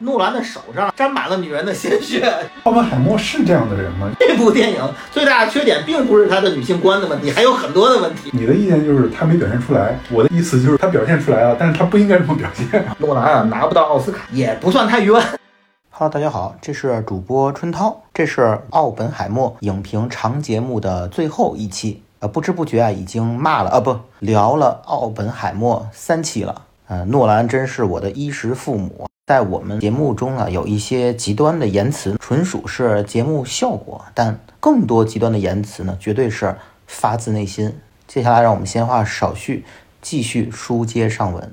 诺兰的手上沾满了女人的鲜血。奥本海默是这样的人吗？这部电影最大的缺点并不是他的女性观的问题，还有很多的问题。你的意见就是他没表现出来，我的意思就是他表现出来了，但是他不应该这么表现。诺兰啊，拿不到奥斯卡也不算太冤。Hello，大家好，这是主播春涛，这是奥本海默影评长节目的最后一期。呃，不知不觉啊，已经骂了啊，不聊了奥本海默三期了。呃，诺兰真是我的衣食父母。在我们节目中啊，有一些极端的言辞，纯属是节目效果；但更多极端的言辞呢，绝对是发自内心。接下来，让我们闲话少叙，继续书接上文。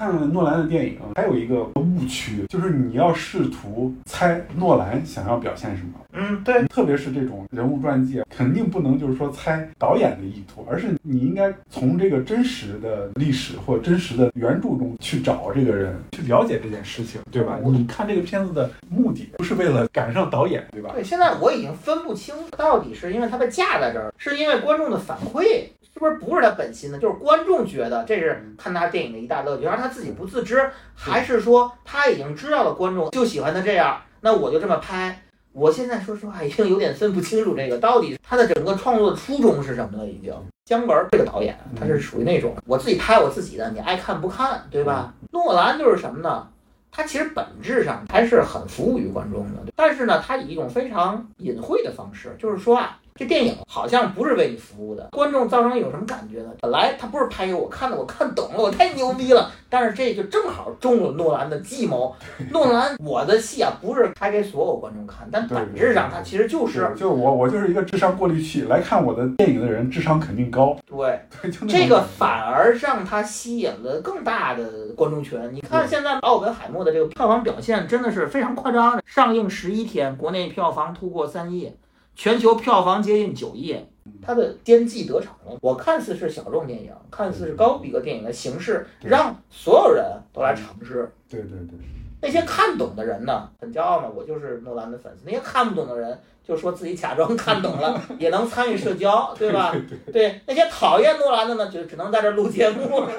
看诺兰的电影，还有一个误区，就是你要试图猜诺兰想要表现什么。嗯，对，特别是这种人物传记，肯定不能就是说猜导演的意图，而是你应该从这个真实的历史或真实的原著中去找这个人，去了解这件事情，对吧？你看这个片子的目的不是为了赶上导演，对吧？对，现在我已经分不清到底是因为他被架在这儿，是因为观众的反馈。是不是不是他本心的？就是观众觉得这是看他电影的一大乐趣，而他自己不自知，还是说他已经知道了观众就喜欢他这样，那我就这么拍。我现在说实话已经有点分不清楚这个到底他的整个创作的初衷是什么了。已经姜文这个导演他是属于那种我自己拍我自己的，你爱看不看，对吧？诺兰就是什么呢？他其实本质上还是很服务于观众的，但是呢，他以一种非常隐晦的方式，就是说啊。这电影好像不是为你服务的，观众造成有什么感觉呢？本来他不是拍给我看的，我看懂了，我太牛逼了。但是这就正好中了诺兰的计谋。诺兰，我的戏啊，不是拍给所有观众看，但本质上他其实就是，就我我就是一个智商过滤器，来看我的电影的人智商肯定高。对，这个反而让他吸引了更大的观众群。你看现在奥本海默的这个票房表现真的是非常夸张的，上映十一天，国内票房突破三亿。全球票房接近九亿，它的奸计得逞了。我看似是小众电影，看似是高逼格电影的形式，让所有人都来尝试。对对对，那些看懂的人呢，很骄傲嘛，我就是诺兰的粉丝。那些看不懂的人，就说自己假装看懂了，也能参与社交，对吧？对对，那些讨厌诺兰的呢，就只能在这录节目。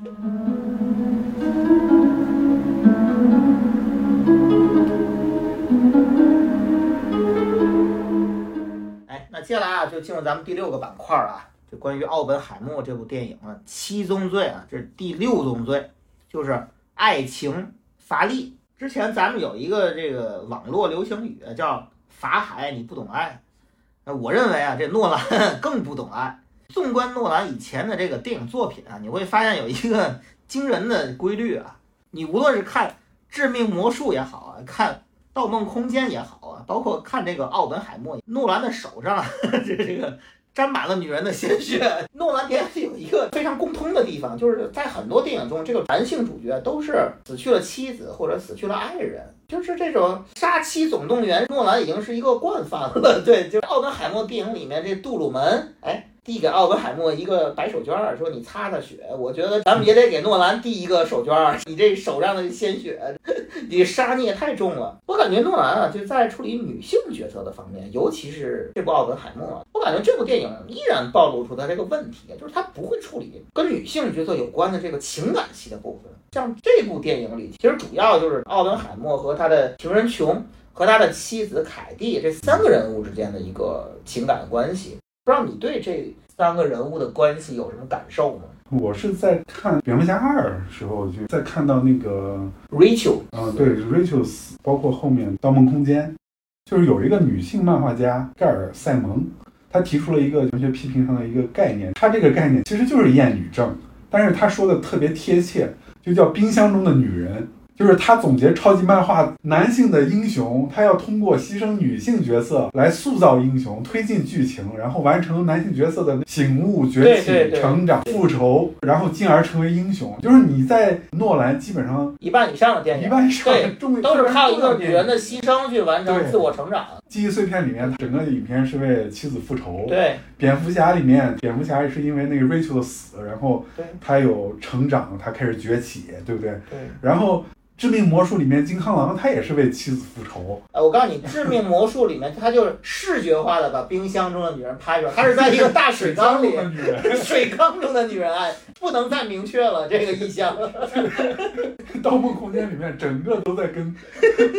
接下来啊，就进入咱们第六个板块啊，就关于奥本海默这部电影啊，七宗罪啊，这是第六宗罪，就是爱情乏力。之前咱们有一个这个网络流行语叫“法海你不懂爱”，那我认为啊，这诺兰 更不懂爱。纵观诺兰以前的这个电影作品啊，你会发现有一个 惊人的规律啊，你无论是看《致命魔术》也好啊，看《盗梦空间》也好啊，包括看这个奥本海默，诺兰的手上 这这个沾满了女人的鲜血。诺兰电影有一个非常共通的地方，就是在很多电影中，这个男性主角都是死去了妻子或者死去了爱人，就是这种杀妻总动员，诺兰已经是一个惯犯了。对，就是奥本海默电影里面这杜鲁门，哎。递给奥本海默一个白手绢儿，说你擦擦血。我觉得咱们也得给诺兰递一个手绢儿，你这手上的鲜血，你杀孽太重了。我感觉诺兰啊，就在处理女性角色的方面，尤其是这部奥本海默，我感觉这部电影依然暴露出他这个问题，就是他不会处理跟女性角色有关的这个情感戏的部分。像这部电影里，其实主要就是奥本海默和他的情人琼和他的妻子凯蒂这三个人物之间的一个情感关系。不知道你对这三个人物的关系有什么感受吗？我是在看《蝙蝠侠二》的时候，就在看到那个 Rachel，嗯，对，Rachel 死，包括后面《盗梦空间》，就是有一个女性漫画家盖尔塞蒙，她提出了一个文学批评上的一个概念，她这个概念其实就是厌女症，但是她说的特别贴切，就叫冰箱中的女人。就是他总结超级漫画男性的英雄，他要通过牺牲女性角色来塑造英雄，推进剧情，然后完成男性角色的醒悟、崛起、成长、复仇，然后进而成为英雄。就是你在诺兰基本上一半以上的电影，一半以上对重都是靠一个女人的牺牲去完成自我成长。记忆碎片里面，整个影片是为妻子复仇。对蝙蝠侠里面，蝙蝠侠是因为那个 Rachel 的死，然后他有成长，他开始崛起，对不对？对，然后致命魔术》里面金康狼他也是为妻子复仇。呃，我告诉你，《致命魔术》里面他就是视觉化的把冰箱中的女人拍出来，他是在一个大水缸里，女人，水缸中的女人，哎，不能再明确了这个意象。《盗梦空间》里面整个都在跟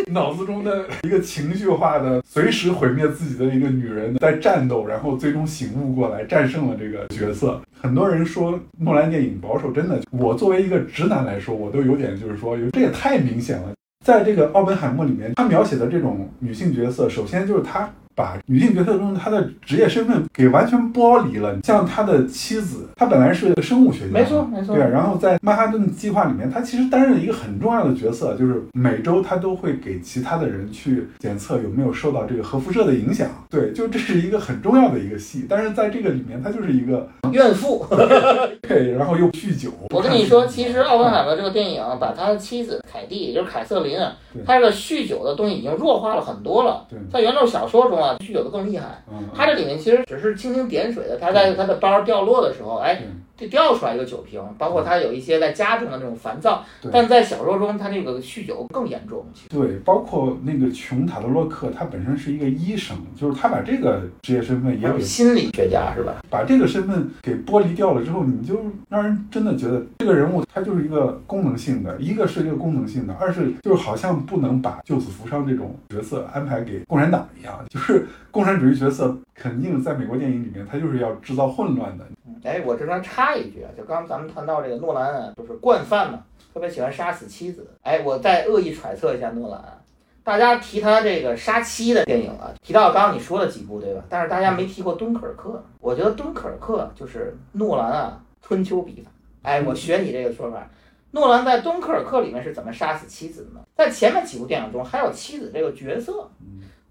脑子中的一个情绪化的、随时毁灭自己的一个女人在战斗，然后最终醒悟过来，战胜了这个角色。很多人说诺兰电影保守，真的，我作为一个直男来说，我都有点就是说，这也太太明显了。在这个奥本海默里面，他描写的这种女性角色，首先就是她把女性角色中她的职业身份给完全剥离了。像他的妻子，她本来是个生物学家，没错没错对，然后在曼哈顿计划里面，他其实担任了一个很重要的角色，就是每周他都会给其他的人去检测有没有受到这个核辐射的影响。对，就这是一个很重要的一个戏，但是在这个里面，他就是一个怨妇，对，然后又酗酒。我跟你说，其实奥本海默这个电影把他的妻子凯蒂，也就是凯瑟琳啊对，他这个酗酒的东西已经弱化了很多了。对，在原著小说中啊，酗酒的更厉害。嗯，他这里面其实只是蜻蜓点水的，他在他的包掉落的时候，哎，就掉出来一个酒瓶，包括他有一些在家中的那种烦躁，对但在小说中他那个酗酒更严重。对，包括那个琼塔德洛克，他本身是一个医生，就是他把这个职业身份也有给心理学家是吧？把这个身份给剥离掉了之后，你就让人真的觉得这个人物他就是一个功能性的，一个是一个功能性的，二是就是好像不能把救死扶伤这种角色安排给共产党一样，就是共产主义角色肯定在美国电影里面他就是要制造混乱的。哎，我这边插一句啊，就刚刚咱们谈到这个诺兰啊，就是惯犯嘛，特别喜欢杀死妻子。哎，我再恶意揣测一下诺兰啊，大家提他这个杀妻的电影啊，提到刚刚你说了几部对吧？但是大家没提过敦刻尔克。我觉得敦刻尔克就是诺兰啊春秋笔法。哎，我学你这个说法。诺兰在敦刻尔克里面是怎么杀死妻子的呢？在前面几部电影中还有妻子这个角色，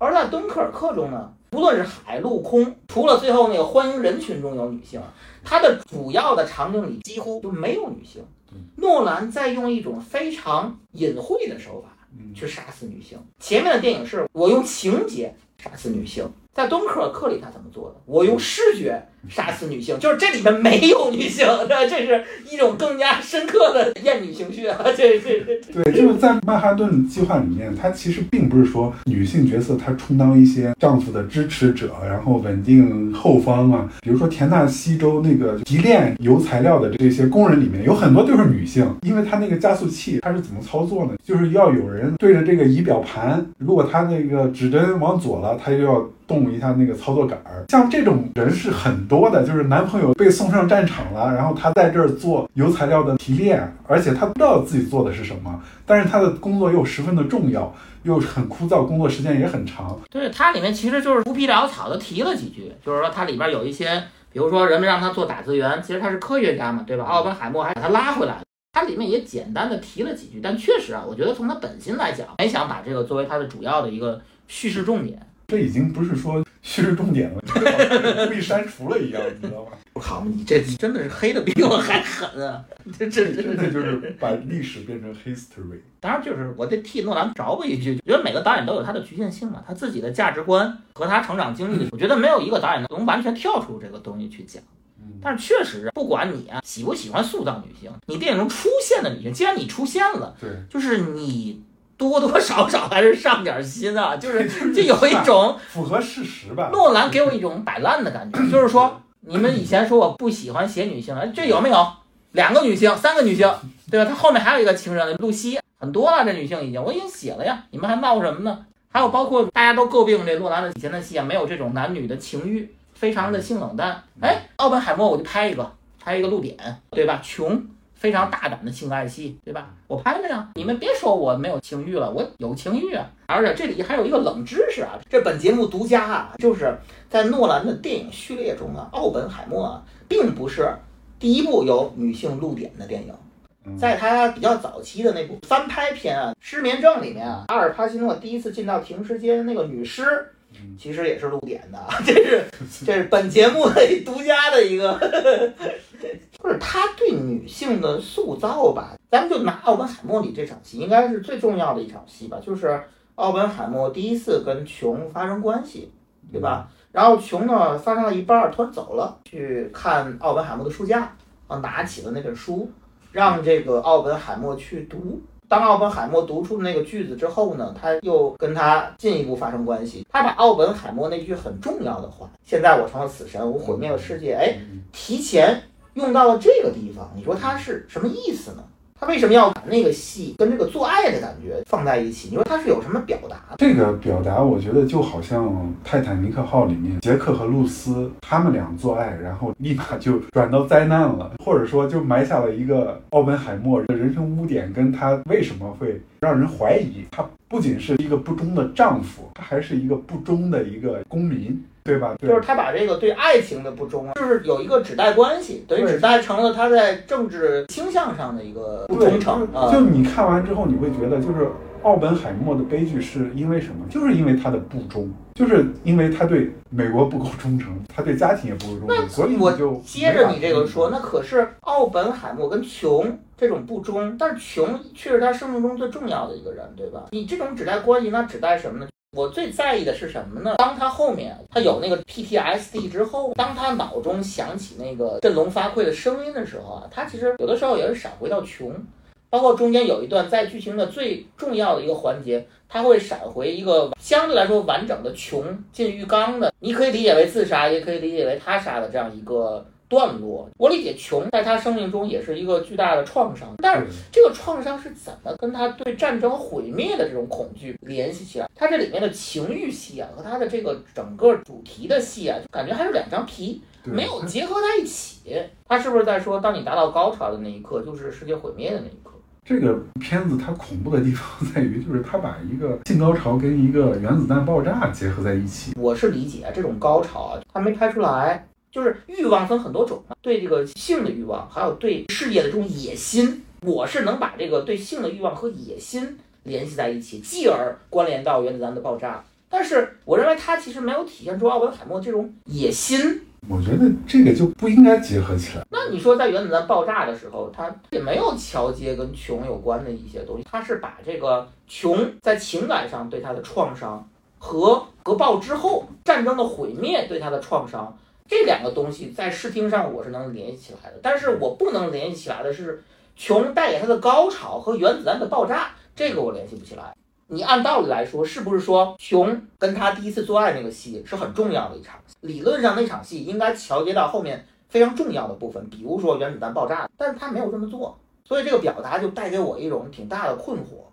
而在敦刻尔克中呢，无论是海陆空，除了最后那个欢迎人群中有女性，它的主要的场景里几乎就没有女性。诺兰在用一种非常隐晦的手法嗯，去杀死女性。前面的电影是我用情节杀死女性，在敦刻尔克里他怎么做的？我用视觉杀死女性，就是这里面没有女性，这 这是一种更加深刻的厌女情绪啊！这这这对，就是在曼哈顿计划里面，它其实并不是说女性角色她充当一些丈夫的支持者，然后稳定后方啊。比如说田纳西州那个提炼油材料的这些工人里面，有很多都是女性，因为它那个加速器它是怎么操作呢？就是要有人对着这个仪表盘，如果它那个指针往左了，它就要动一下那个操作杆儿。像这种人是很多的，就是男朋友被送上战场了，然后他在这儿做油材料的提炼，而且他不知道自己做的是什么，但是他的工作又十分的重要，又很枯燥，工作时间也很长。对，它里面其实就是浮皮潦草的提了几句，就是说它里边有一些，比如说人们让他做打字员，其实他是科学家嘛，对吧？奥本海默还把他拉回来了。它里面也简单的提了几句，但确实啊，我觉得从他本心来讲，没想把这个作为他的主要的一个叙事重点。这已经不是说叙事重点了，这好像故意删除了一样，你知道吗？我靠，你这真的是黑的比我还狠啊！这这这真的就是把历史变成 history。当然，就是我得替诺兰着补一句，觉得每个导演都有他的局限性嘛，他自己的价值观和他成长经历，我觉得没有一个导演能完全跳出这个东西去讲。但是确实，不管你啊喜不喜欢塑造女性，你电影中出现的女性，既然你出现了，对，就是你多多少少还是上点心啊，就是就有一种 符合事实吧。诺兰给我一种摆烂的感觉，就是说你们以前说我不喜欢写女性，哎，这有没有？两个女性，三个女性，对吧？他后面还有一个情人露西，很多了，这女性已经我已经写了呀，你们还闹什么呢？还有包括大家都诟病这诺兰的以前的戏啊，没有这种男女的情欲，非常的性冷淡。哎，奥本海默我就拍一个，拍一个露点，对吧？穷。非常大胆的性爱戏，对吧？我拍了呀，你们别说我没有情欲了，我有情欲啊！而且这里还有一个冷知识啊，这本节目独家啊，就是在诺兰的电影序列中啊，奥本海默啊，并不是第一部有女性露点的电影。嗯在他比较早期的那部翻拍片啊，《失眠症》里面啊，阿尔帕西诺第一次进到停尸间那个女尸，嗯其实也是露点的，这是这是本节目的独家的一个，就是他对女性的塑造吧。咱们就拿奥本海默里这场戏，应该是最重要的一场戏吧，就是奥本海默第一次跟琼发生关系，对吧？然后琼呢发生了一半儿，突然走了，去看奥本海默的书架，啊，拿起了那本书，让这个奥本海默去读。当奥本海默读出那个句子之后呢，他又跟他进一步发生关系。他把奥本海默那句很重要的话“现在我成了死神，我毁灭了世界”，哎，提前用到了这个地方。你说他是什么意思呢？他为什么要把那个戏跟这个做爱的感觉放在一起？你说他是有什么表达？这个表达，我觉得就好像《泰坦尼克号》里面杰克和露丝他们俩做爱，然后立马就转到灾难了，或者说就埋下了一个奥本海默的人生污点，跟他为什么会让人怀疑他不仅是一个不忠的丈夫，他还是一个不忠的一个公民。对吧？就是他把这个对爱情的不忠，就是有一个指代关系，等于指代成了他在政治倾向上的一个不忠诚。就你看完之后，你会觉得，就是奥本海默的悲剧是因为什么？就是因为他的不忠，就是因为他对美国不够忠诚，他对家庭也不够忠诚。所以我就接着你这个说，那可是奥本海默跟琼这种不忠，但是琼却是他生命中最重要的一个人，对吧？你这种指代关系，那指代什么呢？我最在意的是什么呢？当他后面他有那个 PTSD 之后，当他脑中响起那个振聋发聩的声音的时候啊，他其实有的时候也是闪回到穷，包括中间有一段在剧情的最重要的一个环节，他会闪回一个相对来说完整的穷进浴缸的，你可以理解为自杀，也可以理解为他杀的这样一个。段落，我理解穷在他生命中也是一个巨大的创伤，但是这个创伤是怎么跟他对战争毁灭的这种恐惧联系起来？他这里面的情欲戏啊，和他的这个整个主题的戏啊，就感觉还是两张皮，没有结合在一起。他是不是在说，当你达到高潮的那一刻，就是世界毁灭的那一刻？这个片子它恐怖的地方在于，就是它把一个性高潮跟一个原子弹爆炸结合在一起。我是理解这种高潮啊，他没拍出来。就是欲望分很多种嘛，对这个性的欲望，还有对事业的这种野心，我是能把这个对性的欲望和野心联系在一起，继而关联到原子弹的爆炸。但是我认为它其实没有体现出奥本海默这种野心。我觉得这个就不应该结合起来。那你说在原子弹爆炸的时候，他也没有桥接跟穷有关的一些东西，他是把这个穷在情感上对他的创伤和核爆之后战争的毁灭对他的创伤。这两个东西在视听上我是能联系起来的，但是我不能联系起来的是穷带给他的高潮和原子弹的爆炸，这个我联系不起来。你按道理来说，是不是说穷跟他第一次做爱那个戏是很重要的一场戏？理论上那场戏应该桥接到后面非常重要的部分，比如说原子弹爆炸，但是他没有这么做，所以这个表达就带给我一种挺大的困惑。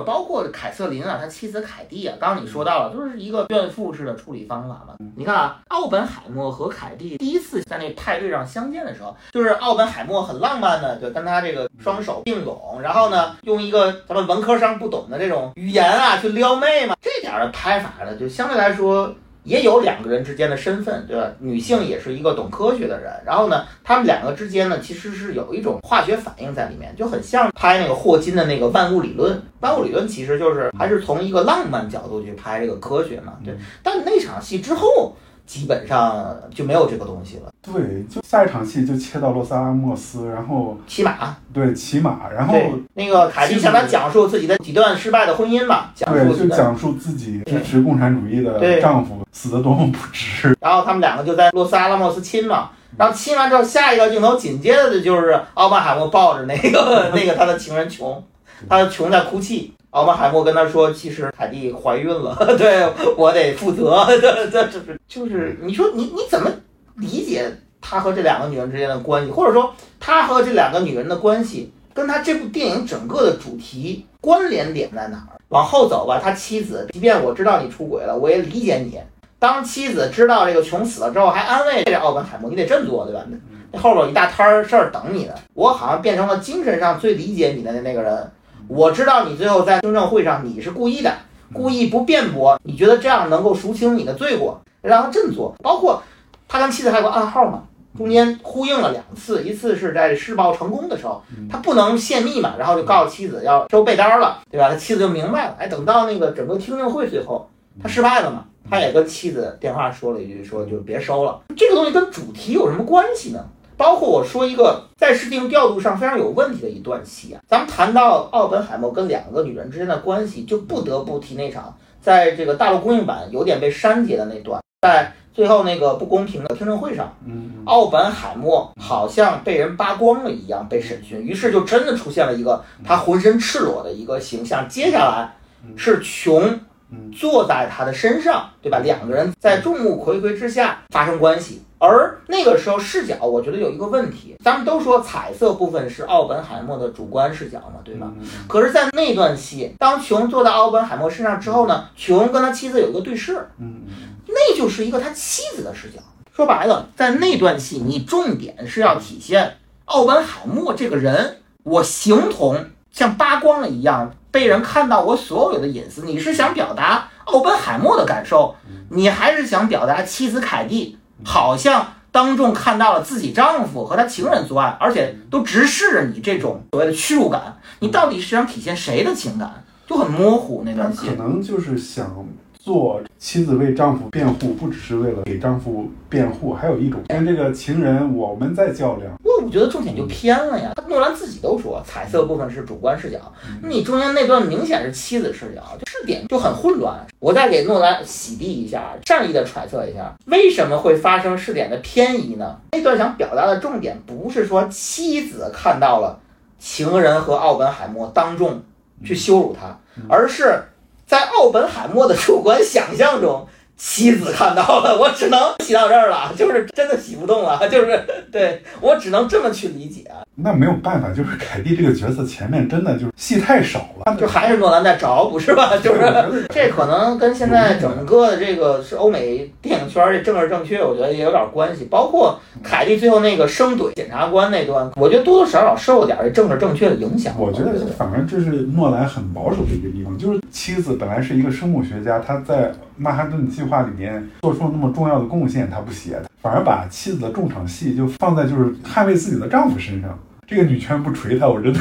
包括凯瑟琳啊，他妻子凯蒂啊，刚刚你说到了，就是一个怨妇式的处理方法嘛。你看啊，奥本海默和凯蒂第一次在那派对上相见的时候，就是奥本海默很浪漫的就跟他这个双手并拢，然后呢，用一个咱们文科生不懂的这种语言啊去撩妹嘛，这点的拍法呢，就相对来说。也有两个人之间的身份，对吧？女性也是一个懂科学的人，然后呢，他们两个之间呢，其实是有一种化学反应在里面，就很像拍那个霍金的那个万物理论。万物理论其实就是还是从一个浪漫角度去拍这个科学嘛，对。但那场戏之后。基本上就没有这个东西了。对，就下一场戏就切到洛萨拉莫斯，然后骑马。对，骑马，然后那个凯蒂向他讲述自己的几段失败的婚姻嘛，讲述就讲述自己支持共产主义的丈夫死的多么不值。然后他们两个就在洛萨拉莫斯亲嘛，然后亲完之后，下一个镜头紧接着的就是奥巴海默抱着那个 那个他的情人琼，他的琼在哭泣。奥本海默跟他说：“其实凯蒂怀孕了，对我得负责。这这是就是你说你你怎么理解他和这两个女人之间的关系，或者说他和这两个女人的关系跟他这部电影整个的主题关联点在哪儿？往后走吧，他妻子，即便我知道你出轨了，我也理解你。当妻子知道这个穷死了之后，还安慰这奥本海默，你得振作，对吧？那后边有一大摊事儿等你呢。我好像变成了精神上最理解你的那个人。”我知道你最后在听证会上你是故意的，故意不辩驳，你觉得这样能够赎清你的罪过，让他振作。包括他跟妻子还有个暗号嘛，中间呼应了两次，一次是在施暴成功的时候，他不能泄密嘛，然后就告诉妻子要收被单了，对吧？他妻子就明白了。哎，等到那个整个听证会最后，他失败了嘛，他也跟妻子电话说了一句，说就别收了。这个东西跟主题有什么关系呢？包括我说一个在视听调度上非常有问题的一段戏啊，咱们谈到奥本海默跟两个女人之间的关系，就不得不提那场在这个大陆公映版有点被删节的那段，在最后那个不公平的听证会上，嗯奥本海默好像被人扒光了一样被审讯，于是就真的出现了一个他浑身赤裸的一个形象。接下来是琼嗯坐在他的身上，对吧？两个人在众目睽睽之下发生关系。而那个时候视角，我觉得有一个问题，咱们都说彩色部分是奥本海默的主观视角嘛，对吧？嗯可是，在那段戏，当琼坐在奥本海默身上之后呢，琼跟他妻子有一个对视，嗯嗯那就是一个他妻子的视角。说白了，在那段戏，你重点是要体现奥本海默这个人，我形同像扒光了一样，被人看到我所有的隐私。你是想表达奥本海默的感受，你还是想表达妻子凯蒂好像当众看到了自己丈夫和他情人作案，而且都直视着你这种所谓的屈辱感，你到底是想体现谁的情感？就很模糊那他段戏可。能就是想做妻子为丈夫辩护，不只是为了给丈夫辩护，还有一种跟这个情人我们在较量。不过我觉得重点就偏了呀。诺兰自己都说，彩色部分是主观视角，你中间那段明显是妻子视角，这视点就很混乱。我再给诺兰洗涤一下，善意的揣测一下，为什么会发生视点的偏移呢？那段想表达的重点不是说妻子看到了情人和奥本海默当众去羞辱他，而是在奥本海默的主观想象中。妻子看到了，我只能洗到这儿了，就是真的洗不动了，就是对我只能这么去理解，那没有办法，就是凯蒂这个角色前面真的就是戏太少了，就还是诺兰在找补是吧？就是这可能跟现在整个的这个是欧美电影圈儿这政治正确，我觉得也有点关系。包括凯蒂最后那个生怼检察官那段，我觉得多多少少受了点这政治正确的影响。我觉得反正这是诺兰很保守的一个地方，就是妻子本来是一个生物学家，他在曼哈顿计划里面做出了那么重要的贡献，他不写，反而把妻子的重场戏就放在就是捍卫自己的丈夫身上。这个女权不锤他，我真的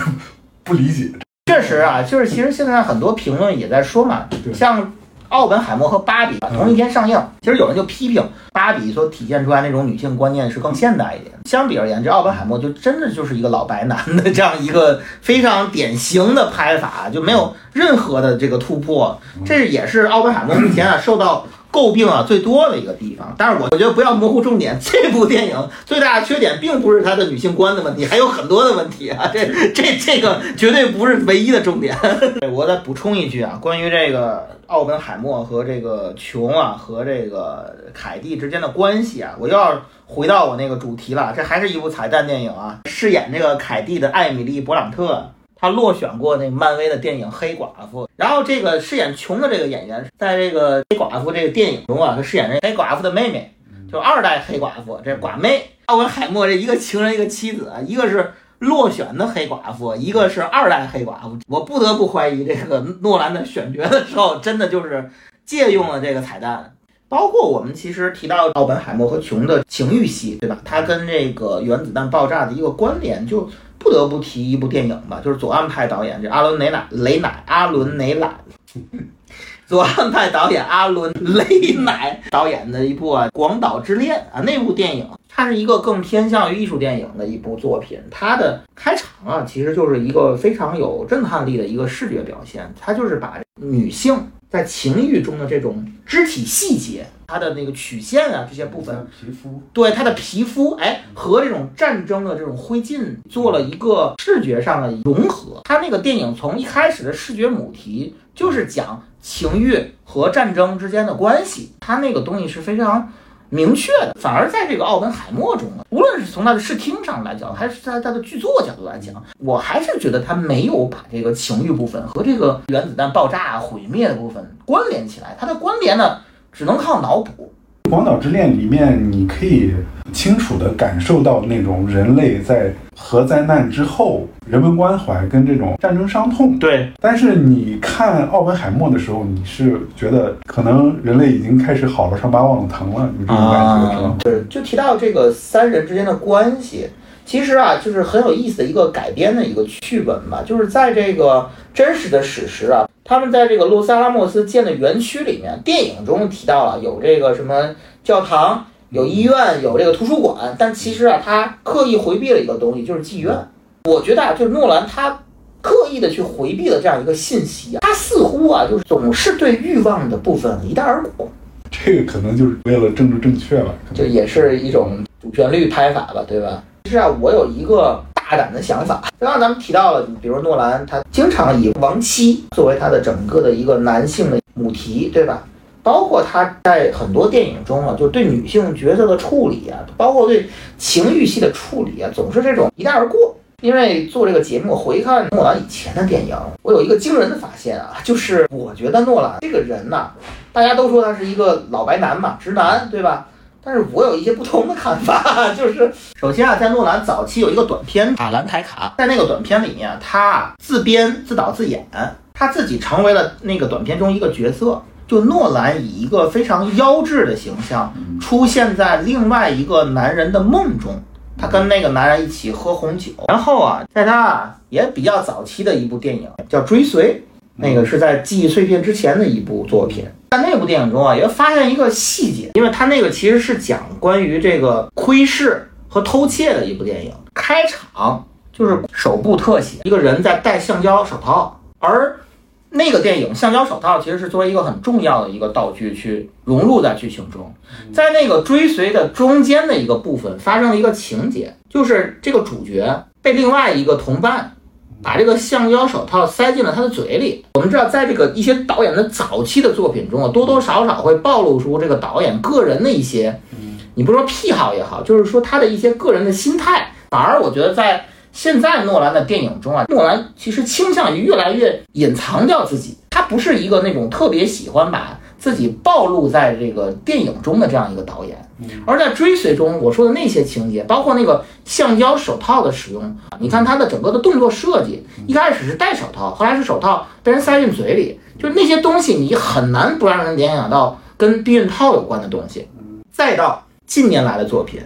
不理解。确实啊，就是其实现在很多评论也在说嘛，像奥本海默和芭比同一天上映，其实有人就批评芭比所体现出来那种女性观念是更现代一点。相比而言，这奥本海默就真的就是一个老白男的这样一个非常典型的拍法，就没有任何的这个突破。这也是奥本海默目前啊受到。诟病啊最多的一个地方，但是我我觉得不要模糊重点。这部电影最大的缺点并不是它的女性观的问题，还有很多的问题啊。这这这个绝对不是唯一的重点。我再补充一句啊，关于这个奥本海默和这个琼啊和这个凯蒂之间的关系啊，我又要回到我那个主题了。这还是一部彩蛋电影啊，饰演这个凯蒂的艾米丽·勃朗特。她落选过那漫威的电影《黑寡妇》，然后这个饰演琼的这个演员，在这个黑寡妇这个电影中啊，他饰演这黑寡妇的妹妹，就二代黑寡妇，这寡妹奥本海默这一个情人一个妻子啊，一个是落选的黑寡妇，一个是二代黑寡妇。我不得不怀疑这个诺兰的选角的时候，真的就是借用了这个彩蛋。包括我们其实提到奥本海默和琼的情欲戏，对吧？它跟这个原子弹爆炸的一个关联，就不不得不提一部电影吧，就是左岸派导演这阿伦雷乃雷乃阿伦雷乃，左岸派导演阿伦雷乃导演的一部啊《广岛之恋》啊，那部电影它是一个更偏向于艺术电影的一部作品，它的开场啊其实就是一个非常有震撼力的一个视觉表现，它就是把女性在情欲中的这种肢体细节，它的那个曲线啊这些部分。皮肤，对他的皮肤，哎，和这种战争的这种灰烬做了一个视觉上的融合。他那个电影从一开始的视觉母题就是讲情欲和战争之间的关系，他那个东西是非常明确的。反而在这个奥本海默中呢，无论是从他的视听上来讲，还是在他的剧作角度来讲，我还是觉得他没有把这个情欲部分和这个原子弹爆炸毁灭的部分关联起来。它的关联呢，只能靠脑补。《广岛之恋》里面，你可以清楚地感受到那种人类在核灾难之后人文关怀跟这种战争伤痛。对，但是你看奥本海默的时候，你是觉得可能人类已经开始好了伤疤忘了疼了，有这种感觉是吧？对，就提到这个三人之间的关系，其实啊，就是很有意思的一个改编的一个剧本吧，就是在这个真实的史实啊，他们在这个洛斯阿拉莫斯建的园区里面，电影中提到了有这个什么教堂。有医院，有这个图书馆，但其实啊，他刻意回避了一个东西，就是妓院。我觉得啊，就是诺兰他刻意的去回避了这样一个信息啊，他似乎啊，就是总是对欲望的部分一带而过。这这个可能就是为了政治正确吧，就也是一种主旋律拍法吧，对吧？其实啊，我有一个大大胆的想法。刚刚咱们提到了，比如诺兰，他经常以亡妻作为他的整个的一个男性的母题，对吧？包括他在很多电影中啊，就对女性角色的处理啊，包括对情欲戏的处理啊，总是这种一带而过。因为做这个节目回看诺兰以前的电影，我有一个惊人的发现啊，就是我觉得诺兰这个人呐、大家都说他是一个老白男嘛，直男，对吧？但是我有一些不同的看法，就是首先啊，在诺兰早期有一个短片《啊兰台卡》，在那个短片里面啊，他啊自编自导自演，他自己成为了那个短片中一个角色。就诺兰以一个非常妖质的形象出现在另外一个男人的梦中，他跟那个男人一起喝红酒，然后啊，在他啊也比较早期的一部电影叫《追随》，那个是在《记忆碎片》之前的一部作品。在那部电影中啊，也发现一个细节，因为它那个其实是讲关于这个窥视和偷窃的一部电影。开场就是手部特写，一个人在戴橡胶手套，而那个电影橡胶手套其实是作为一个很重要的一个道具去融入在剧情中。在那个追随的中间的一个部分发生了一个情节，就是这个主角被另外一个同伴把这个橡胶手套塞进了他的嘴里。我们知道，在这个一些导演的早期的作品中啊，多多少少会暴露出这个导演个人的一些，你不说癖好也好，就是说他的一些个人的心态。反而我觉得在现在诺兰的电影中啊，诺兰其实倾向于越来越隐藏掉自己，他不是一个那种特别喜欢把自己暴露在这个电影中的这样一个导演。而在追随中，我说的那些情节，包括那个橡胶手套的使用，你看他的整个的动作设计，一开始是戴手套，后来是手套被人塞进嘴里，就是那些东西你很难不让人联想到跟避孕套有关的东西。再到近年来的作品，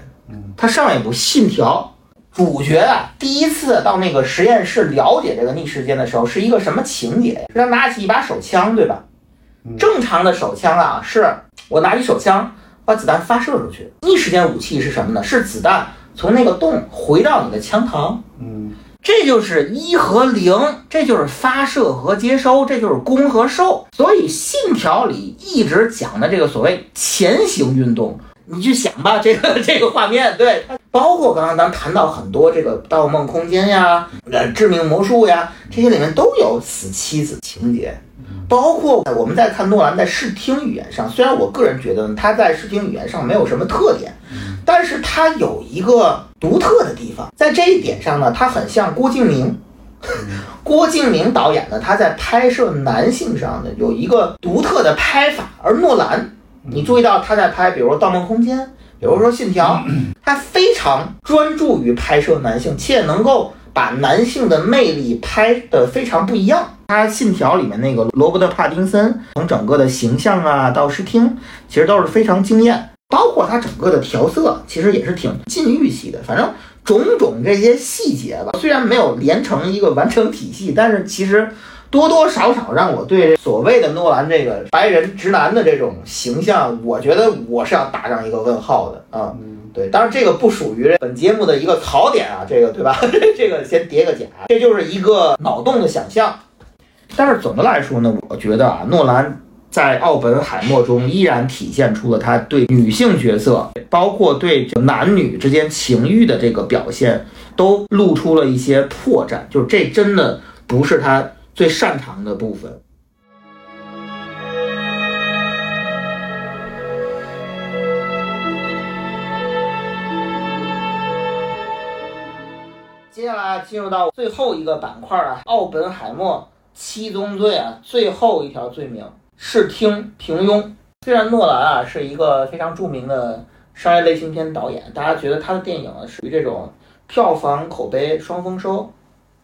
他上一部《信条》。主角啊，第一次到那个实验室了解这个逆时间的时候，是一个什么情节呀？是他拿起一把手枪，对吧？正常的手枪啊，是我拿起手枪把子弹发射出去。逆时间武器是什么呢？是子弹从那个洞回到你的枪膛。嗯这就是一和零，这就是发射和接收，这就是攻和受。所以信条里一直讲的这个所谓前行运动，你去想吧，这个 这个画面，对，包括刚刚咱谈到很多这个《盗梦空间》呀、呃《致命魔术》呀，这些里面都有死妻子情节。包括我们在看诺兰在视听语言上，虽然我个人觉得他在视听语言上没有什么特点，但是他有一个独特的地方，在这一点上呢，他很像郭敬明。郭敬明导演呢，他在拍摄男性上呢有一个独特的拍法，而诺兰，你注意到他在拍，比如说《盗梦空间》，比如说《信条》，他非常专注于拍摄男性，且能够把男性的魅力拍得非常不一样。他《信条》里面那个罗伯特·帕丁森，从整个的形象啊到视听，其实都是非常惊艳。包括他整个的调色，其实也是挺禁欲系的。反正种种这些细节吧，虽然没有连成一个完整体系，但是其实多多少少让我对所谓的诺兰这个白人直男的这种形象，我觉得我是要打上一个问号的啊。嗯对，当然这个不属于本节目的一个槽点啊，这个对吧？这个先叠个甲，这就是一个脑洞的想象。但是总的来说呢，我觉得啊，诺兰在《奥本海默》中依然体现出了他对女性角色，包括对男女之间情欲的这个表现，都露出了一些破绽。就是这真的不是他最擅长的部分。接下来进入到最后一个板块啊，奥本海默七宗罪啊，最后一条罪名视听平庸。虽然诺兰啊是一个非常著名的商业类型片导演，大家觉得他的电影啊属于这种票房口碑双丰收，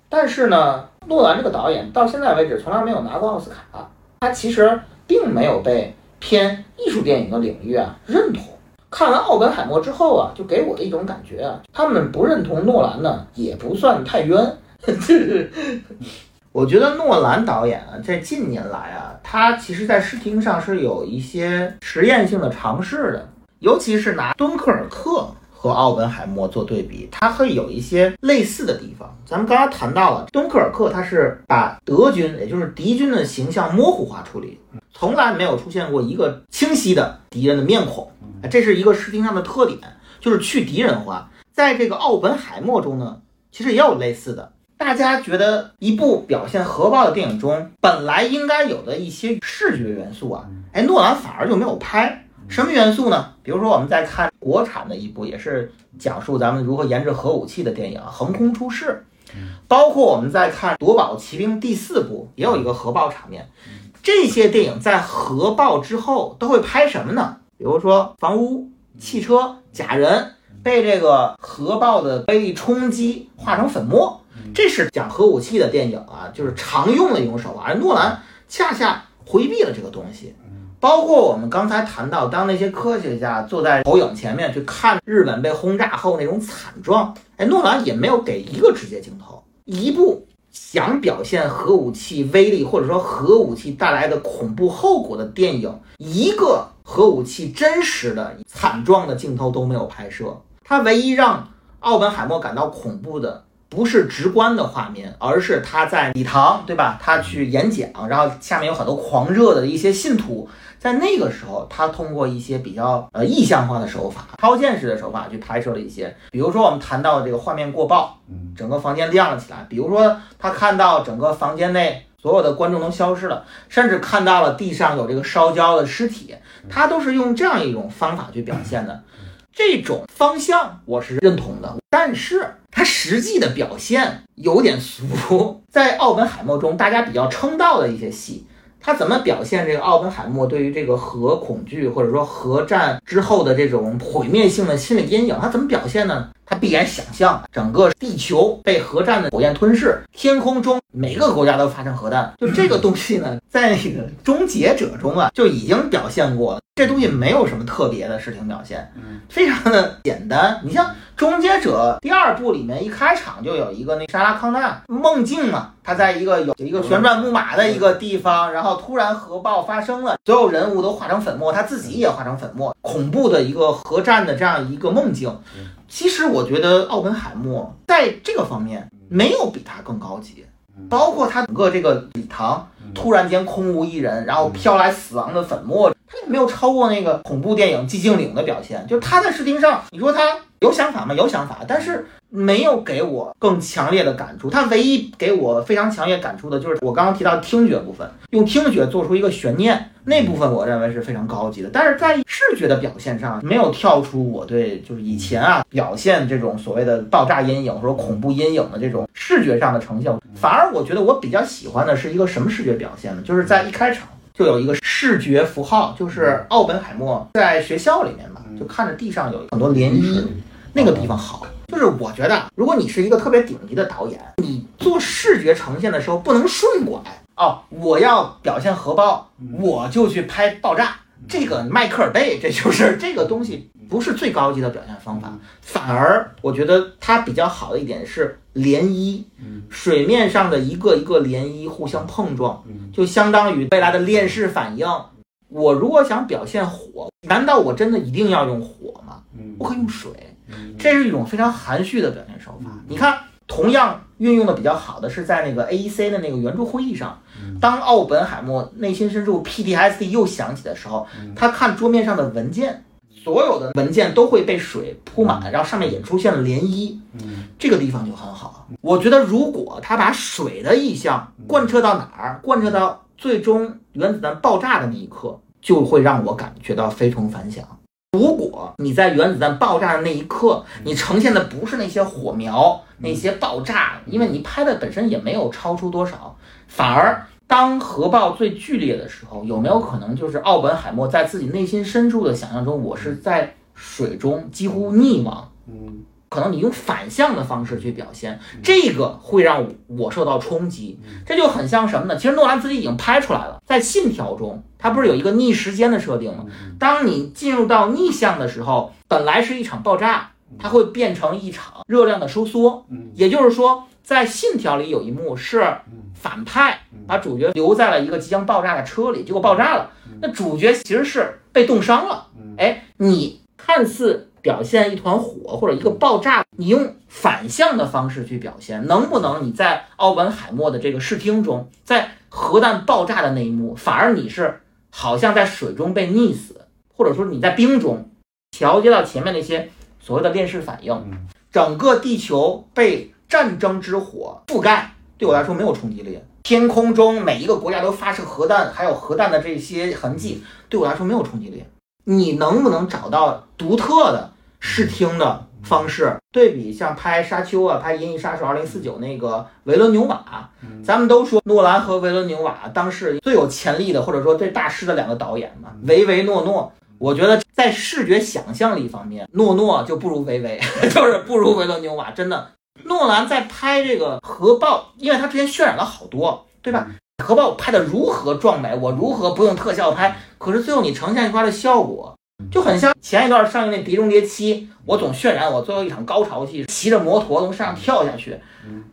但是呢，诺兰这个导演到现在为止从来没有拿过奥斯卡，他其实并没有被偏艺术电影的领域啊认同。看完《奥本海默》之后啊，就给我的一种感觉啊，他们不认同诺兰呢，也不算太冤。我觉得诺兰导演啊，在近年来啊，他其实在视听上是有一些实验性的尝试的，尤其是拿《敦刻尔克》和奥本海默做对比，它会有一些类似的地方。咱们刚才谈到了敦刻尔克，它是把德军，也就是敌军的形象模糊化处理，从来没有出现过一个清晰的敌人的面孔，哎这是一个视听上的特点，就是去敌人化。在这个奥本海默中呢，其实也有类似的。大家觉得一部表现核爆的电影中，本来应该有的一些视觉元素啊，哎，诺兰反而就没有拍。什么元素呢？比如说我们在看国产的一部，也是讲述咱们如何研制核武器的电影《横空出世》，包括我们在看《夺宝奇兵》第四部，也有一个核爆场面。这些电影在核爆之后都会拍什么呢？比如说房屋、汽车、假人被这个核爆的威力冲击化成粉末。这是讲核武器的电影啊，就是常用的一种手法。而诺兰恰恰回避了这个东西，包括我们刚才谈到，当那些科学家坐在投影前面去看日本被轰炸后那种惨状，哎，诺兰也没有给一个直接镜头。一部想表现核武器威力或者说核武器带来的恐怖后果的电影，一个核武器真实的惨状的镜头都没有拍摄。他唯一让奥本海默感到恐怖的。不是直观的画面，而是他在礼堂，对吧？他去演讲，然后下面有很多狂热的一些信徒。在那个时候，他通过一些比较呃意象化的手法、超现实的手法去拍摄了一些，比如说我们谈到的这个画面过曝，整个房间亮了起来；比如说他看到整个房间内所有的观众都消失了，甚至看到了地上有这个烧焦的尸体，他都是用这样一种方法去表现的。这种方向我是认同的，但是它实际的表现有点俗。在奥本海默中，大家比较称道的一些戏，他怎么表现这个奥本海默对于这个核恐惧，或者说核战之后的这种毁灭性的心理阴影？他怎么表现呢？他必然想象整个地球被核战的火焰吞噬，天空中每个国家都发生核弹。就这个东西呢，在那个终结者中啊，就已经表现过了。这东西没有什么特别的事情表现，嗯，非常的简单。你像《终结者》第二部里面，一开场就有一个那莎拉康纳梦境嘛，他在一个有一个旋转木马的一个地方，然后突然核爆发生了，所有人物都化成粉末，他自己也化成粉末，恐怖的一个核战的这样一个梦境。其实我觉得奥本海默在这个方面没有比他更高级，包括他整个这个礼堂突然间空无一人，然后飘来死亡的粉末。他也没有超过那个恐怖电影《寂静岭》的表现，就是他在视听上，你说他有想法吗？有想法，但是没有给我更强烈的感触。他唯一给我非常强烈感触的就是我刚刚提到听觉部分，用听觉做出一个悬念，那部分我认为是非常高级的。但是在视觉的表现上，没有跳出我对就是以前啊表现这种所谓的爆炸阴影或者恐怖阴影的这种视觉上的呈现，反而我觉得我比较喜欢的是一个什么视觉表现呢？就是在一开场。就有一个视觉符号，就是奥本海默在学校里面嘛，就看着地上有很多涟漪，那个地方好。就是我觉得，如果你是一个特别顶级的导演，你做视觉呈现的时候不能顺拐哦，我要表现核爆，我就去拍爆炸。这个迈克尔贝，这就是这个东西不是最高级的表现方法，反而我觉得它比较好的一点是涟漪，水面上的一个一个涟漪互相碰撞，就相当于未来的链式反应。我如果想表现火，难道我真的一定要用火吗？我可以用水，这是一种非常含蓄的表现手法。你看，同样运用的比较好的是在那个 AEC 的那个圆桌会议上。当奥本海默内心深处 PTSD 又响起的时候，他看桌面上的文件，所有的文件都会被水铺满，然后上面也出现了涟漪。嗯，这个地方就很好。我觉得如果他把水的意象贯彻到哪儿，贯彻到最终原子弹爆炸的那一刻，就会让我感觉到非同凡响。如果你在原子弹爆炸的那一刻，你呈现的不是那些火苗、那些爆炸，因为你拍的本身也没有超出多少，反而。当核爆最剧烈的时候，有没有可能就是奥本海默在自己内心深处的想象中，我是在水中几乎溺亡？嗯，可能你用反向的方式去表现，这个会让我受到冲击。这就很像什么呢？其实诺兰自己已经拍出来了，在《信条》中，它不是有一个逆时间的设定吗？当你进入到逆向的时候，本来是一场爆炸，它会变成一场热量的收缩。也就是说，在《信条》里有一幕是反派。把主角留在了一个即将爆炸的车里，结果爆炸了。那主角其实是被冻伤了。哎，你看似表现一团火或者一个爆炸，你用反向的方式去表现，能不能你在奥本海默的这个视听中，在核弹爆炸的那一幕，反而你是好像在水中被溺死，或者说你在冰中调节到前面那些所谓的链式反应，嗯整个地球被战争之火覆盖，对我来说没有冲击力。天空中每一个国家都发射核弹，还有核弹的这些痕迹，对我来说没有冲击力。你能不能找到独特的视听的方式？对比像拍《沙丘》啊，拍《银翼杀手二零四九》那个维伦纽瓦，咱们都说诺兰和维伦纽瓦当时最有潜力的，或者说最大师的两个导演嘛，唯唯诺诺。我觉得在视觉想象力方面，诺诺就不如维维，就是不如维伦纽瓦。真的，诺兰在拍这个核爆，因为他之前渲染了好多，对吧？核爆拍的如何壮美，我如何不用特效拍，可是最后你呈现出来的效果，就很像前一段上映那《碟中谍七》，我总渲染我最后一场高潮戏，骑着摩托从山上跳下去，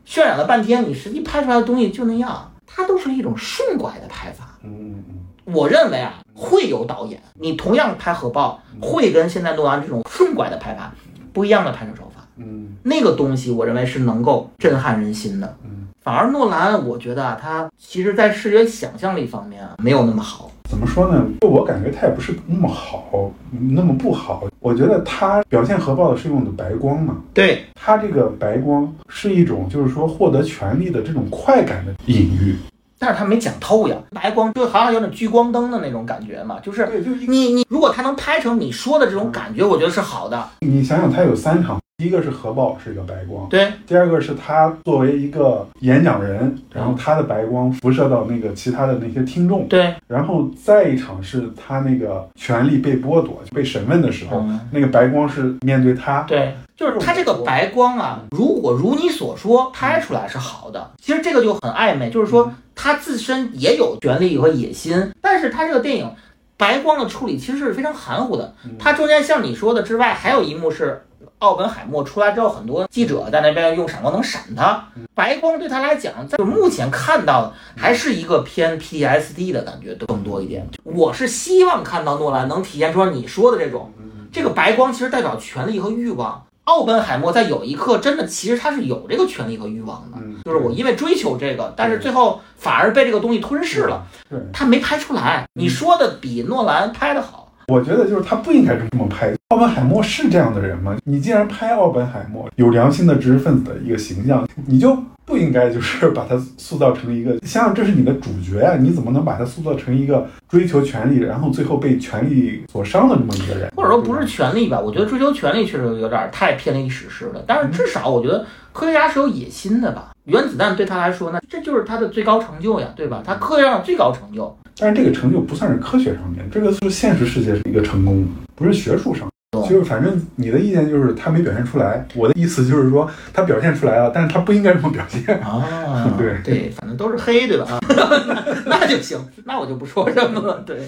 渲染了半天，你实际拍出来的东西就那样，它都是一种顺拐的拍法。嗯嗯我认为啊，会有导演，你同样拍核爆，会跟现在诺兰这种顺拐的拍法不一样的拍摄手法。嗯那个东西，我认为是能够震撼人心的。嗯，反而诺兰，我觉得啊，他其实在视觉想象力方面啊，没有那么好。怎么说呢？就我感觉他也不是那么好，那么不好。我觉得他表现核爆的是用的白光嘛，对，他这个白光是一种就是说获得权力的这种快感的隐喻。但是他没讲透呀，白光就好像有点聚光灯的那种感觉嘛，就是对，就一你你如果他能拍成你说的这种感觉，我觉得是好的。你想想，他有三场，第一个是核爆是一个白光，对，第二个是他作为一个演讲人，然后他的白光辐射到那个其他的那些听众，对，然后再一场是他那个权力被剥夺、被审问的时候，嗯那个白光是面对他。对，就是他这个白光啊，如果如你所说拍出来是好的，其实这个就很暧昧，就是说他自身也有权利和野心，但是他这个电影白光的处理其实是非常含糊的。它中间像你说的之外，还有一幕是。奥本海默出来之后，很多记者在那边用闪光灯闪他。白光对他来讲，在目前看到的还是一个偏 PTSD 的感觉更多一点。我是希望看到诺兰能体现出你说的这种，这个白光其实代表权力和欲望。奥本海默在有一刻真的，其实他是有这个权利和欲望的，嗯就是我因为追求这个，但是最后反而被这个东西吞噬了，对，他没拍出来。你说的比诺兰拍的好，我觉得就是他不应该这么拍。奥本海默是这样的人吗？你既然拍奥本海默有良心的知识分子的一个形象，你就不应该就是把他塑造成一个，想想这是你的主角呀、你怎么能把他塑造成一个追求权力，然后最后被权力所伤的这么一个人？或者说不是权利吧？我觉得追求权利确实有点太偏离史实了。但是至少我觉得科学家是有野心的吧？原子弹对他来说，呢这就是他的最高成就呀，对吧？他科学上的最高成就。但是这个成就不算是科学上面，这个是现实世界是一个成功，不是学术上。懂就是反正你的意见就是他没表现出来，我的意思就是说他表现出来了，但是他不应该这么表现。啊 对对，反正都是黑，对吧？啊，那那就行，那我就不说什么了。对，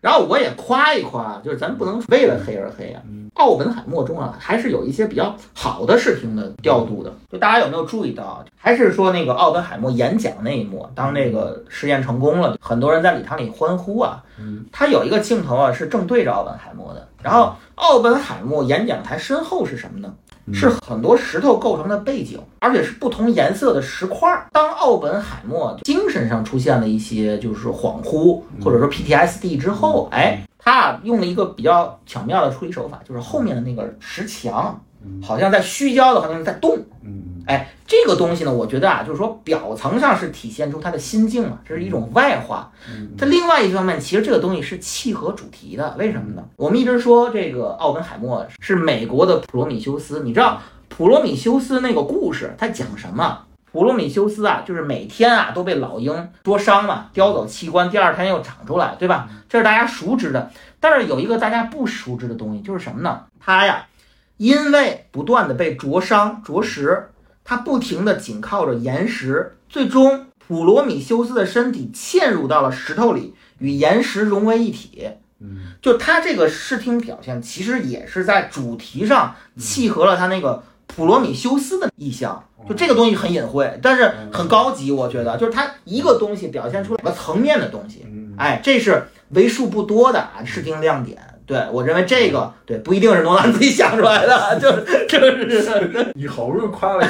然后我也夸一夸，就是咱不能为了黑而黑啊。奥本海默中啊，还是有一些比较好的视听的调度的。就大家有没有注意到啊？还是说那个奥本海默演讲那一幕，当那个实验成功了，很多人在礼堂里欢呼啊。嗯，他有一个镜头啊，是正对着奥本海默的。然后奥本海默演讲台身后是什么呢？是很多石头构成的背景，而且是不同颜色的石块儿。当奥本海默精神上出现了一些就是恍惚或者说 PTSD 之后，哎，他啊用了一个比较巧妙的处理手法，就是后面的那个石墙好像在虚焦的，好像在动。嗯哎，这个东西呢，我觉得啊，就是说表层上是体现出他的心境嘛，这是一种外化。嗯它另外一方面，其实这个东西是契合主题的。为什么呢？我们一直说这个奥本海默是美国的普罗米修斯，你知道普罗米修斯那个故事它讲什么？普罗米修斯啊，就是每天啊都被老鹰捉伤嘛，叼走器官，第二天又长出来，对吧？这是大家熟知的。但是有一个大家不熟知的东西，就是什么呢？他呀，因为不断的被灼伤、灼蚀，他不停的紧靠着岩石，最终普罗米修斯的身体嵌入到了石头里，与岩石融为一体。嗯就他这个视听表现，其实也是在主题上契合了他那个普罗米修斯的意象。就这个东西很隐晦，但是很高级，我觉得就是他一个东西表现出两个层面的东西。嗯哎，这是为数不多的啊视听亮点。对我认为这个对不一定是诺兰自己想出来的，就是就是 你好不容易夸了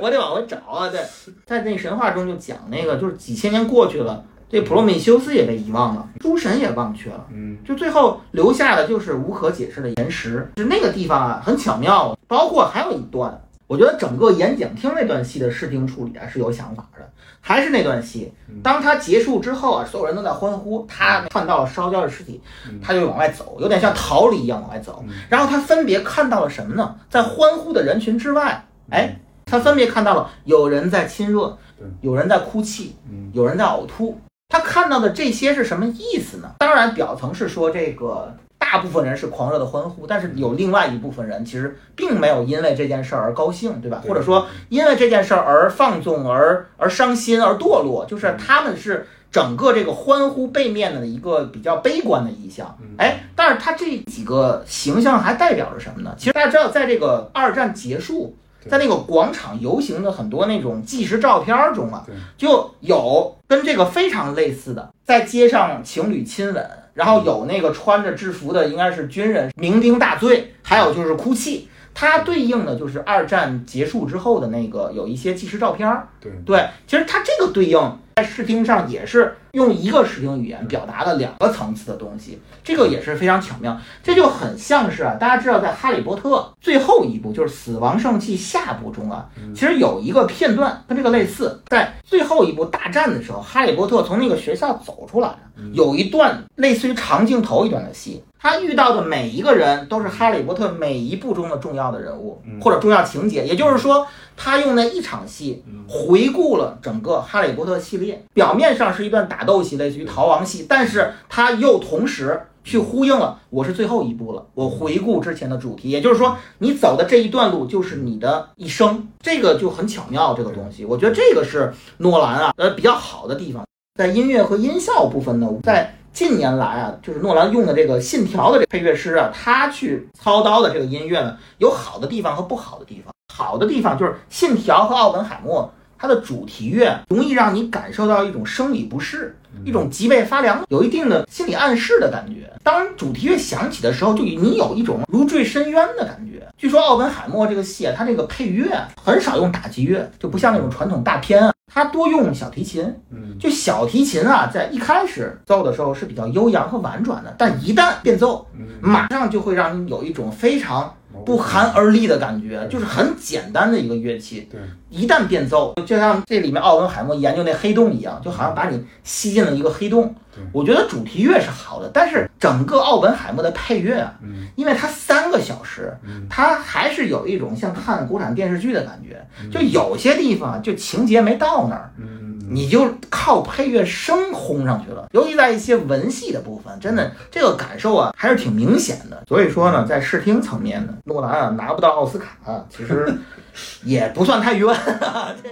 我得往回找啊。对，在那神话中就讲那个，就是几千年过去了，这普罗米修斯也被遗忘了，诸神也忘却了。嗯就最后留下的就是无可解释的岩石，就那个地方啊很巧妙，包括还有一段，我觉得整个演讲厅那段戏的视听处理啊是有想法的，还是那段戏，当他结束之后啊，所有人都在欢呼，他看到了烧焦的尸体，他就往外走，有点像逃离一样往外走，然后他分别看到了什么呢？在欢呼的人群之外，哎，他分别看到了有人在亲热，有人在哭泣，嗯。有人在呕吐。他看到的这些是什么意思呢？当然，表层是说这个大部分人是狂热的欢呼，但是有另外一部分人其实并没有因为这件事儿而高兴，对吧？对或者说因为这件事儿而放纵、而而伤心、而堕落，就是他们是整个这个欢呼背面的一个比较悲观的意象。哎，但是他这几个形象还代表着什么呢？其实大家知道，在这个二战结束。在那个广场游行的很多那种纪实照片儿中啊，就有跟这个非常类似的，在街上情侣亲吻，然后有那个穿着制服的应该是军人酩酊大醉，还有就是哭泣。它对应的就是二战结束之后的那个有一些纪实照片儿。对对，其实它这个对应在视听上也是用一个视听语言表达了两个层次的东西，这个也是非常巧妙。这就很像是啊，大家知道在《哈利波特》最后一部就是《死亡圣器》下部中啊，其实有一个片段跟这个类似，在最后一部大战的时候，哈利波特从那个学校走出来，有一段类似于长镜头一段的戏。他遇到的每一个人都是哈利波特每一部中的重要的人物或者重要情节，也就是说，他用那一场戏回顾了整个哈利波特系列。表面上是一段打斗戏，类似于逃亡戏，但是他又同时去呼应了我是最后一步了，我回顾之前的主题，也就是说，你走的这一段路就是你的一生，这个就很巧妙。这个东西，我觉得这个是诺兰啊，呃，比较好的地方，在音乐和音效部分呢，在。近年来啊，就是诺兰用的这个《信条》的这配乐师啊，他去操刀的这个音乐呢，有好的地方和不好的地方。好的地方就是《信条》和《奥本海默》，它的主题乐容易让你感受到一种生理不适，一种脊背发凉，有一定的心理暗示的感觉。当主题乐响起的时候，就你有一种如坠深渊的感觉。据说奥本海默这个戏啊，它这个配乐很少用打击乐，就不像那种传统大片啊，它多用小提琴。嗯，就小提琴啊，在一开始奏的时候是比较悠扬和婉转的，但一旦变奏，马上就会让你有一种非常不寒而栗的感觉，就是很简单的一个乐器。对，一旦变奏，就像这里面奥本海默研究那黑洞一样，就好像把你吸进了一个黑洞。我觉得主题乐是好的，但是整个奥本海默的配乐啊，因为它三个小时，它还是有一种像看国产电视剧的感觉，就有些地方就情节没到那儿。你就靠配乐声轰上去了，尤其在一些文戏的部分，真的这个感受啊还是挺明显的。所以说呢，在视听层面呢，诺兰啊拿不到奥斯卡、啊，其实 也不算太冤。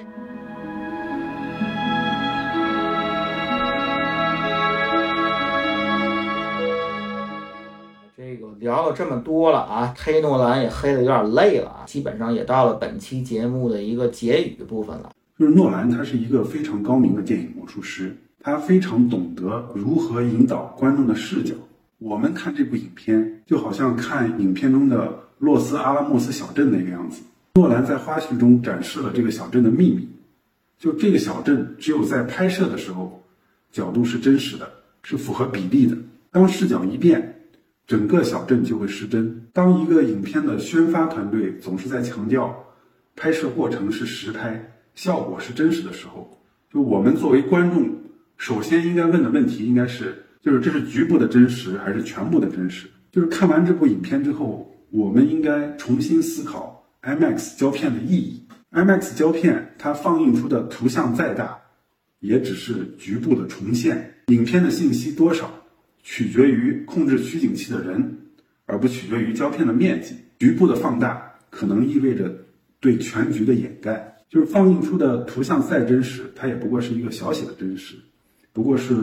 这个聊了这么多了啊，黑诺兰也黑的有点累了啊，基本上也到了本期节目的一个结语部分了。就是诺兰，他是一个非常高明的电影魔术师，他非常懂得如何引导观众的视角。我们看这部影片，就好像看影片中的洛斯阿拉莫斯小镇那个样子。诺兰在花絮中展示了这个小镇的秘密，就这个小镇只有在拍摄的时候，角度是真实的，是符合比例的。当视角一变，整个小镇就会失真。当一个影片的宣发团队总是在强调拍摄过程是实拍。效果是真实的时候，就我们作为观众，首先应该问的问题应该是，就是这是局部的真实还是全部的真实？就是看完这部影片之后，我们应该重新思考 IMAX 胶片的意义。IMAX 胶片它放映出的图像再大，也只是局部的重现。影片的信息多少，取决于控制取景器的人，而不取决于胶片的面积。局部的放大可能意味着对全局的掩盖。就是放映出的图像再真实，它也不过是一个小写的真实，不过是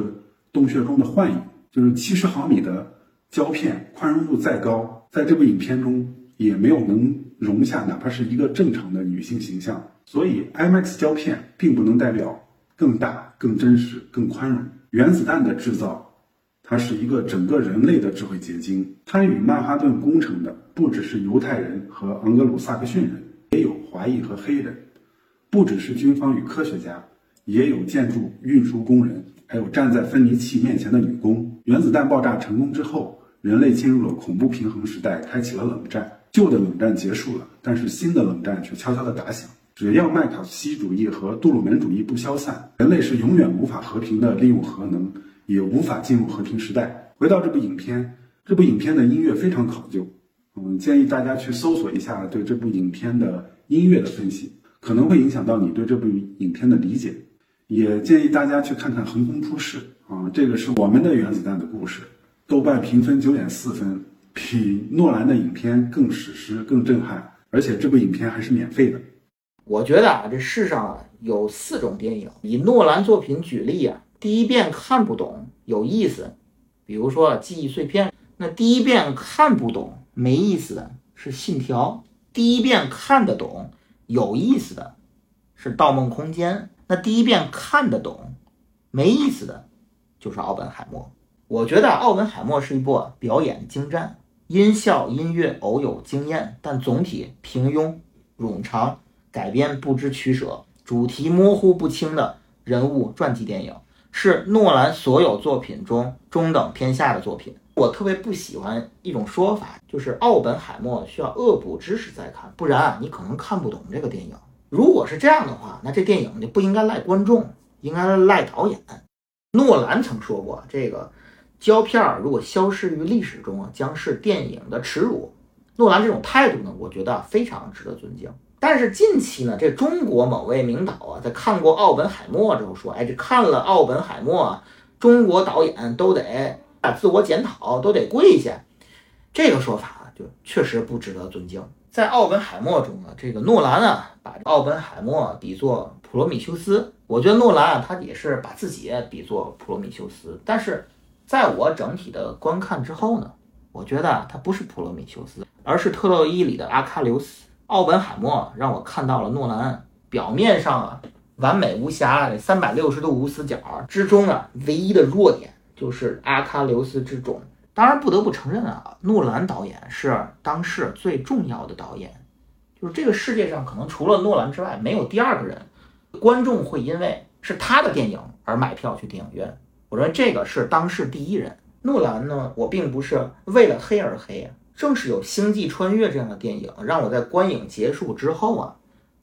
洞穴中的幻影。就是七十毫米的胶片，宽容度再高，在这部影片中也没有能容下哪怕是一个正常的女性形象。所以，IMAX 胶片并不能代表更大、更真实、更宽容。原子弹的制造，它是一个整个人类的智慧结晶。参与曼哈顿工程的不只是犹太人和盎格鲁撒克逊人，也有华裔和黑人；不只是军方与科学家，也有建筑运输工人，还有站在分离器面前的女工。原子弹爆炸成功之后，人类进入了恐怖平衡时代，开启了冷战。旧的冷战结束了，但是新的冷战却悄悄地打响。只要麦卡锡主义和杜鲁门主义不消散，人类是永远无法和平的利用核能，也无法进入和平时代。回到这部影片，这部影片的音乐非常考究，嗯，建议大家去搜索一下对这部影片的音乐的分析，可能会影响到你对这部影片的理解。也建议大家去看看《横空出世》啊，这个是我们的原子弹的故事，豆瓣评分九点四分，比诺兰的影片更史诗、更震撼，而且这部影片还是免费的。我觉得啊，这世上有四种电影，以诺兰作品举例啊，第一遍看不懂有意思，比如说记忆碎片；那第一遍看不懂没意思的是《信条》，第一遍看得懂有意思的是《盗梦空间》，那第一遍看得懂没意思的就是《奥本海默》。我觉得《奥本海默》是一部表演精湛，音效、音乐偶有惊艳，但总体平庸冗长。改编不知取舍，主题模糊不清的人物传记电影，是诺兰所有作品中中等偏下的作品。我特别不喜欢一种说法，就是奥本海默需要恶补知识再看，不然你可能看不懂这个电影。如果是这样的话，那这电影就不应该赖观众，应该赖导演。诺兰曾说过，这个胶片如果消失于历史中啊，将是电影的耻辱。诺兰这种态度呢，我觉得非常值得尊敬。但是近期呢，这中国某位名导啊，在看过《奥本海默》之后说：“哎，这看了《奥本海默》，中国导演都得啊自我检讨，都得跪下。”这个说法就确实不值得尊敬。在《奥本海默》中呢，这个诺兰啊，把奥本海默比作普罗米修斯。我觉得诺兰啊，他也是把自己比作普罗米修斯。但是在我整体的观看之后呢，我觉得他不是普罗米修斯，而是特洛伊里的阿喀琉斯。奥本海默让我看到了诺兰表面上啊完美无瑕的三百六十度无死角之中啊唯一的弱点就是阿喀琉斯之种。当然不得不承认啊，诺兰导演是当世最重要的导演，就是这个世界上可能除了诺兰之外没有第二个人，观众会因为是他的电影而买票去电影院。我认为这个是当世第一人。诺兰呢，我并不是为了黑而黑。正是有《星际穿越》这样的电影，让我在观影结束之后啊，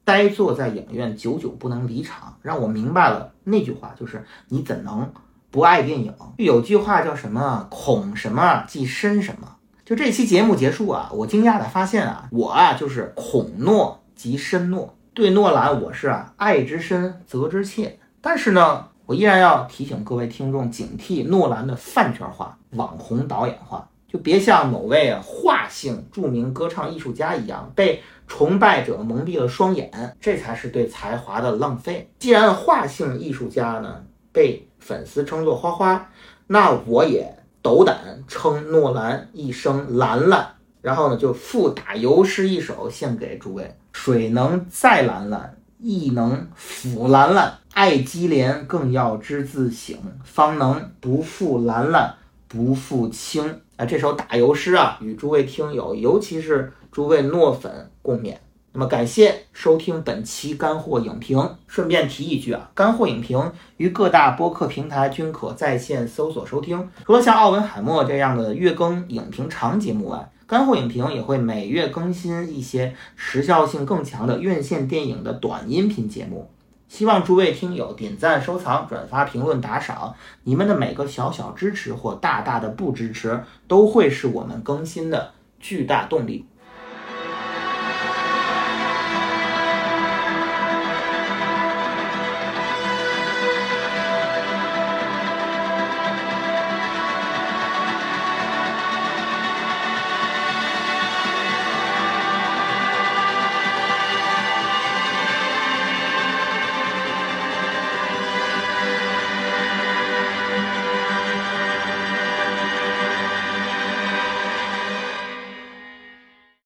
呆坐在影院，久久不能离场，让我明白了那句话，就是你怎能不爱电影？有句话叫什么？恐什么即深什么。就这期节目结束啊，我惊讶的发现啊，我啊就是恐诺即深诺，对诺兰我是啊爱之深责之切。但是呢，我依然要提醒各位听众警惕诺兰的饭圈化、网红导演化。就别像某位画性著名歌唱艺术家一样，被崇拜者蒙蔽了双眼，这才是对才华的浪费。既然画性艺术家呢被粉丝称作花花，那我也斗胆称诺兰一声兰兰，然后呢就附打油诗一首献给诸位：水能载蓝蓝，亦能抚蓝蓝，爱姬莲更要知自省，方能不负兰兰，不负卿。啊，这首打油诗啊，与诸位听友，尤其是诸位诺粉共勉。那么，感谢收听本期干货影评。顺便提一句啊，干货影评于各大播客平台均可在线搜索收听。除了像奥本海默这样的月更影评长节目外，干货影评也会每月更新一些时效性更强的院线电影的短音频节目。希望诸位听友点赞、收藏、转发、评论、打赏，你们的每个小小支持或大大的不支持，都会是我们更新的巨大动力。